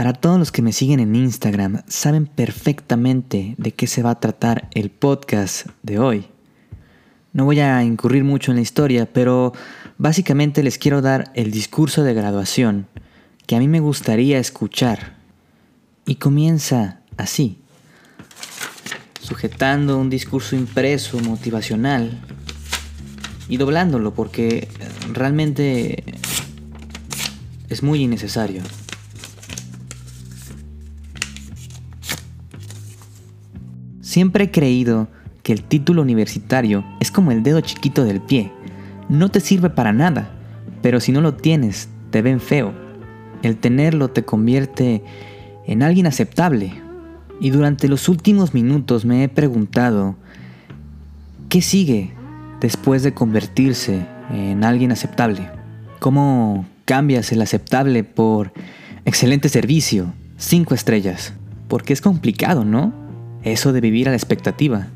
Para todos los que me siguen en Instagram, saben perfectamente de qué se va a tratar el podcast de hoy. No voy a incurrir mucho en la historia, pero básicamente les quiero dar el discurso de graduación que a mí me gustaría escuchar. Y comienza así, sujetando un discurso impreso, motivacional, y doblándolo porque realmente es muy innecesario. Siempre he creído que el título universitario es como el dedo chiquito del pie. No te sirve para nada, pero si no lo tienes, te ven feo. El tenerlo te convierte en alguien aceptable. Y durante los últimos minutos me he preguntado, ¿qué sigue después de convertirse en alguien aceptable? ¿Cómo cambias el aceptable por excelente servicio, cinco estrellas? Porque es complicado, ¿no? Eso de vivir a la expectativa.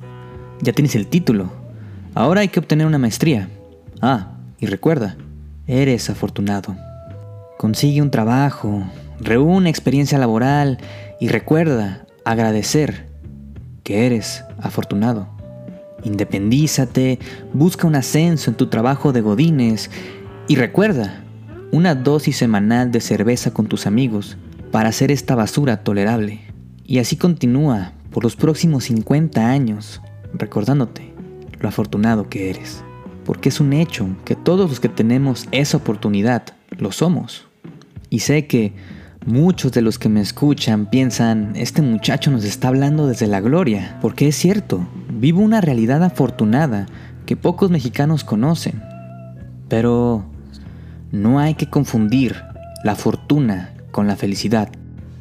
Ya tienes el título. Ahora hay que obtener una maestría. Ah, y recuerda, eres afortunado. Consigue un trabajo, reúne experiencia laboral y recuerda agradecer que eres afortunado. Independízate, busca un ascenso en tu trabajo de godines y recuerda una dosis semanal de cerveza con tus amigos para hacer esta basura tolerable. Y así continúa por los próximos 50 años, recordándote lo afortunado que eres. Porque es un hecho que todos los que tenemos esa oportunidad lo somos. Y sé que muchos de los que me escuchan piensan, este muchacho nos está hablando desde la gloria. Porque es cierto, vivo una realidad afortunada que pocos mexicanos conocen. Pero no hay que confundir la fortuna con la felicidad.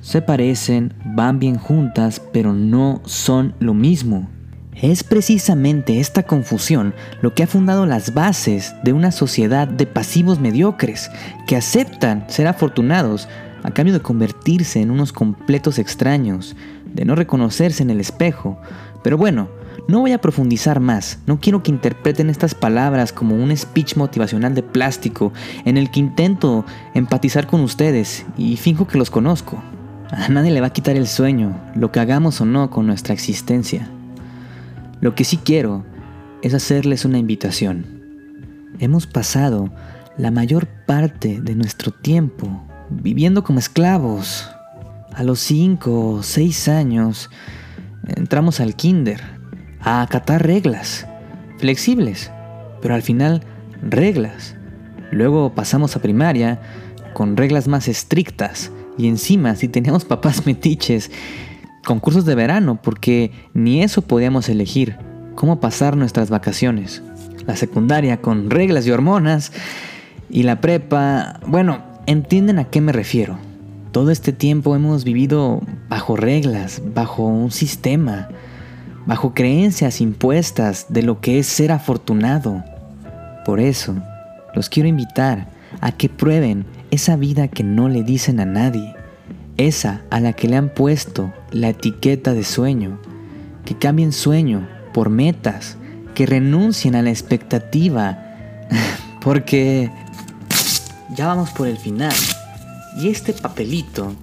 Se parecen, van bien juntas, pero no son lo mismo. Es precisamente esta confusión lo que ha fundado las bases de una sociedad de pasivos mediocres que aceptan ser afortunados a cambio de convertirse en unos completos extraños, de no reconocerse en el espejo. Pero bueno, no voy a profundizar más, no quiero que interpreten estas palabras como un speech motivacional de plástico en el que intento empatizar con ustedes y finjo que los conozco. A nadie le va a quitar el sueño, lo que hagamos o no con nuestra existencia. Lo que sí quiero es hacerles una invitación. Hemos pasado la mayor parte de nuestro tiempo viviendo como esclavos. A los 5 o 6 años entramos al kinder a acatar reglas, flexibles, pero al final reglas. Luego pasamos a primaria con reglas más estrictas y encima, si teníamos papás metiches, concursos de verano, porque ni eso podíamos elegir, cómo pasar nuestras vacaciones. La secundaria con reglas y hormonas. Y la prepa, bueno, entienden a qué me refiero. Todo este tiempo hemos vivido bajo reglas, bajo un sistema, bajo creencias impuestas de lo que es ser afortunado. Por eso, los quiero invitar a que prueben esa vida que no le dicen a nadie, esa a la que le han puesto la etiqueta de sueño, que cambien sueño por metas, que renuncien a la expectativa, porque ya vamos por el final. Y este papelito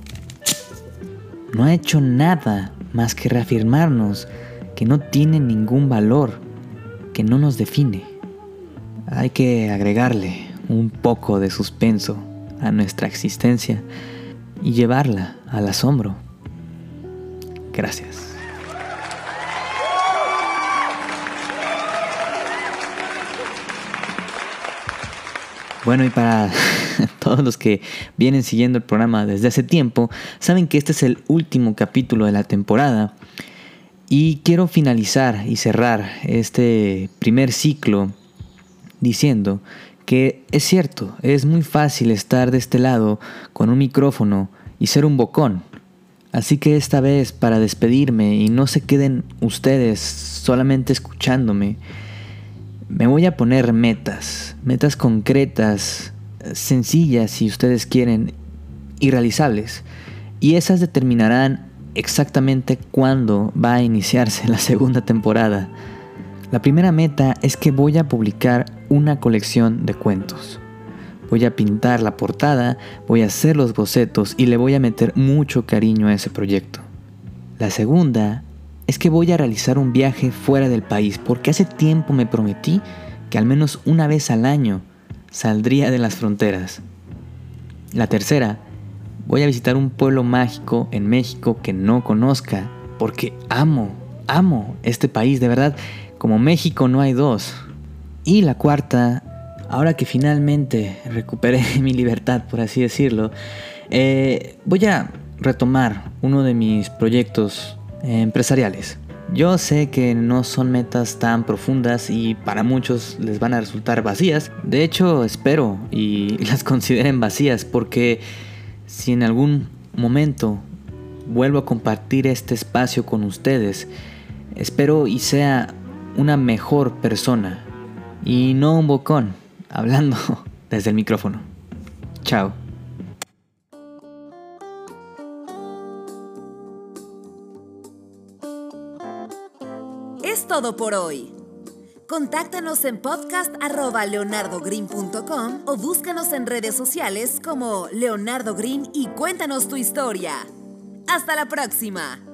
no ha hecho nada más que reafirmarnos que no tiene ningún valor, que no nos define. Hay que agregarle un poco de suspenso a nuestra existencia y llevarla al asombro. Gracias. Bueno, y para todos los que vienen siguiendo el programa desde hace tiempo, saben que este es el último capítulo de la temporada. Y quiero finalizar y cerrar este primer ciclo diciendo que es cierto, es muy fácil estar de este lado con un micrófono y ser un bocón. Así que esta vez, para despedirme y no se queden ustedes solamente escuchándome, me voy a poner metas, metas concretas, sencillas si ustedes quieren, y realizables. Y esas determinarán exactamente cuándo va a iniciarse la segunda temporada. La primera meta es que voy a publicar una colección de cuentos. Voy a pintar la portada, voy a hacer los bocetos y le voy a meter mucho cariño a ese proyecto. La segunda es que voy a realizar un viaje fuera del país porque hace tiempo me prometí que al menos una vez al año saldría de las fronteras. La tercera, voy a visitar un pueblo mágico en México que no conozca porque amo, amo este país, de verdad, como México no hay dos. Y la cuarta, ahora que finalmente recuperé mi libertad, por así decirlo, eh, voy a retomar uno de mis proyectos empresariales. Yo sé que no son metas tan profundas y para muchos les van a resultar vacías. De hecho, espero y las consideren vacías porque si en algún momento vuelvo a compartir este espacio con ustedes, espero y sea una mejor persona y no un bocón hablando desde el micrófono. Chao. Es todo por hoy. Contáctanos en podcast.leonardogreen.com o búscanos en redes sociales como Leonardo Green y cuéntanos tu historia. ¡Hasta la próxima!